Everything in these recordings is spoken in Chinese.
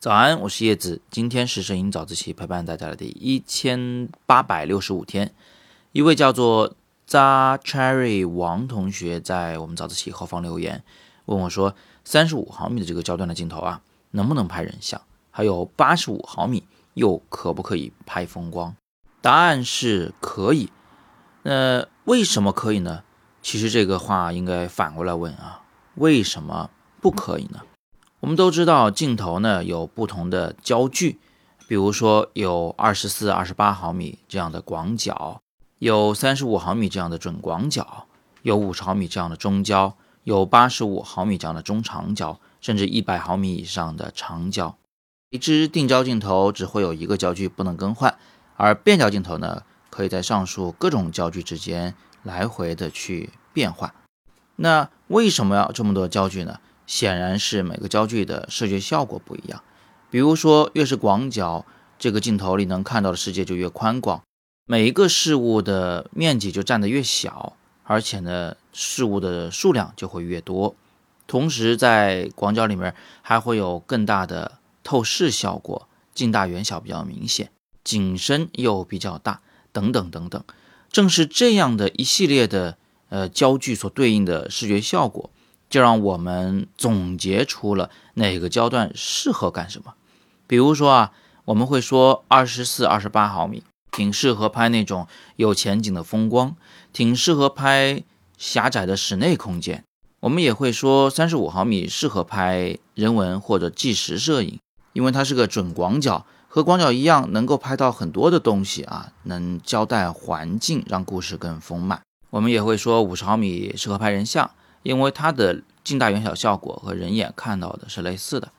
早安，我是叶子。今天是摄影早自习陪伴大家的第一千八百六十五天。一位叫做 za cherry 王同学在我们早自习后方留言，问我说：“三十五毫米的这个焦段的镜头啊，能不能拍人像？还有八十五毫米又可不可以拍风光？”答案是可以。那为什么可以呢？其实这个话应该反过来问啊，为什么不可以呢？我们都知道镜头呢有不同的焦距，比如说有二十四、二十八毫米这样的广角，有三十五毫米这样的准广角，有五十毫米这样的中焦，有八十五毫米这样的中长焦，甚至一百毫米以上的长焦。一支定焦镜头只会有一个焦距不能更换，而变焦镜头呢，可以在上述各种焦距之间来回的去变换。那为什么要这么多焦距呢？显然是每个焦距的视觉效果不一样。比如说，越是广角，这个镜头里能看到的世界就越宽广，每一个事物的面积就占得越小，而且呢，事物的数量就会越多。同时，在广角里面还会有更大的透视效果，近大远小比较明显，景深又比较大，等等等等。正是这样的一系列的呃焦距所对应的视觉效果。就让我们总结出了哪个焦段适合干什么。比如说啊，我们会说二十四、二十八毫米挺适合拍那种有前景的风光，挺适合拍狭窄的室内空间。我们也会说三十五毫米适合拍人文或者纪实摄影，因为它是个准广角，和广角一样能够拍到很多的东西啊，能交代环境，让故事更丰满。我们也会说五十毫米适合拍人像。因为它的近大远小效果和人眼看到的是类似的，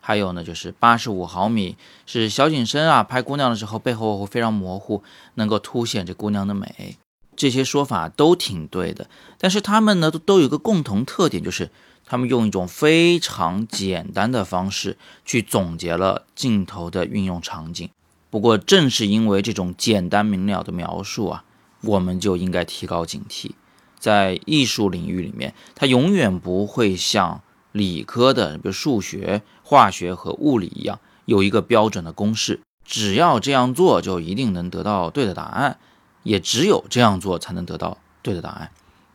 还有呢，就是八十五毫米是小景深啊，拍姑娘的时候背后会非常模糊，能够凸显这姑娘的美。这些说法都挺对的，但是他们呢都都有个共同特点，就是他们用一种非常简单的方式去总结了镜头的运用场景。不过正是因为这种简单明了的描述啊，我们就应该提高警惕。在艺术领域里面，它永远不会像理科的，比如数学、化学和物理一样，有一个标准的公式，只要这样做就一定能得到对的答案，也只有这样做才能得到对的答案。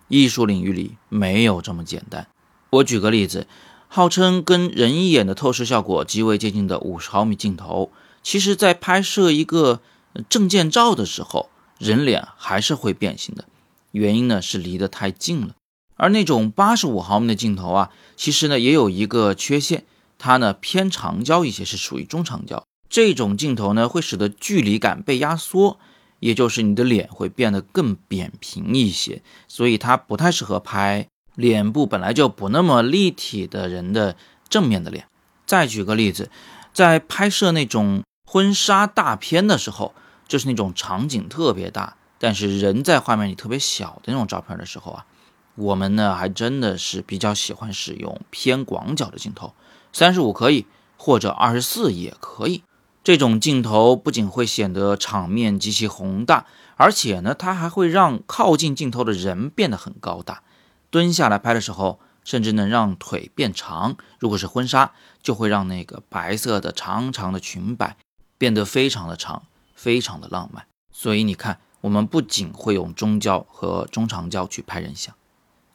艺术领域里没有这么简单。我举个例子，号称跟人一眼的透视效果极为接近的五十毫米镜头，其实在拍摄一个证件照的时候，人脸还是会变形的。原因呢是离得太近了，而那种八十五毫米的镜头啊，其实呢也有一个缺陷，它呢偏长焦一些，是属于中长焦。这种镜头呢会使得距离感被压缩，也就是你的脸会变得更扁平一些，所以它不太适合拍脸部本来就不那么立体的人的正面的脸。再举个例子，在拍摄那种婚纱大片的时候，就是那种场景特别大。但是人在画面里特别小的那种照片的时候啊，我们呢还真的是比较喜欢使用偏广角的镜头，三十五可以，或者二十四也可以。这种镜头不仅会显得场面极其宏大，而且呢，它还会让靠近镜头的人变得很高大。蹲下来拍的时候，甚至能让腿变长。如果是婚纱，就会让那个白色的长长的裙摆变得非常的长，非常的浪漫。所以你看。我们不仅会用中焦和中长焦去拍人像，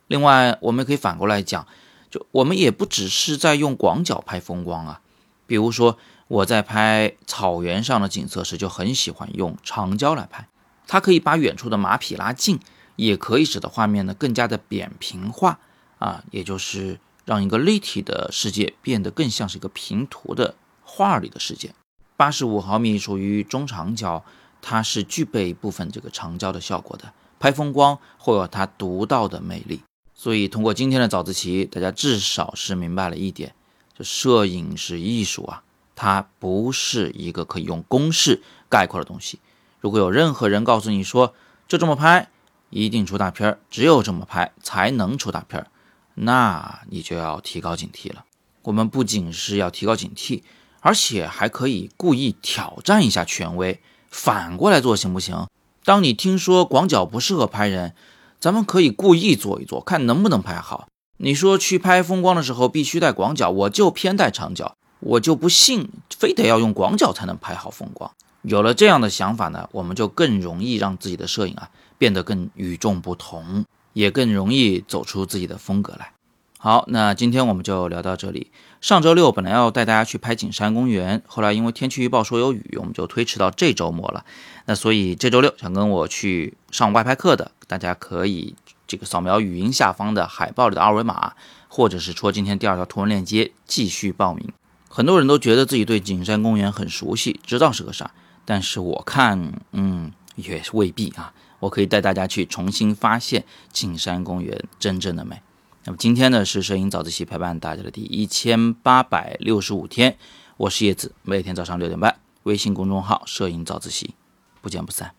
另外我们也可以反过来讲，就我们也不只是在用广角拍风光啊。比如说我在拍草原上的景色时，就很喜欢用长焦来拍，它可以把远处的马匹拉近，也可以使得画面呢更加的扁平化啊，也就是让一个立体的世界变得更像是一个平涂的画里的世界。八十五毫米属于中长焦。它是具备部分这个长焦的效果的，拍风光会有它独到的魅力。所以通过今天的早自习，大家至少是明白了一点：就摄影是艺术啊，它不是一个可以用公式概括的东西。如果有任何人告诉你说就这么拍一定出大片儿，只有这么拍才能出大片儿，那你就要提高警惕了。我们不仅是要提高警惕，而且还可以故意挑战一下权威。反过来做行不行？当你听说广角不适合拍人，咱们可以故意做一做，看能不能拍好。你说去拍风光的时候必须带广角，我就偏带长角，我就不信非得要用广角才能拍好风光。有了这样的想法呢，我们就更容易让自己的摄影啊变得更与众不同，也更容易走出自己的风格来。好，那今天我们就聊到这里。上周六本来要带大家去拍景山公园，后来因为天气预报说有雨，我们就推迟到这周末了。那所以这周六想跟我去上外拍课的，大家可以这个扫描语音下方的海报里的二维码，或者是戳今天第二条图文链接继续报名。很多人都觉得自己对景山公园很熟悉，知道是个啥，但是我看，嗯，也未必啊。我可以带大家去重新发现景山公园真正的美。那么今天呢是摄影早自习陪伴大家的第一千八百六十五天，我是叶子，每天早上六点半，微信公众号“摄影早自习”，不见不散。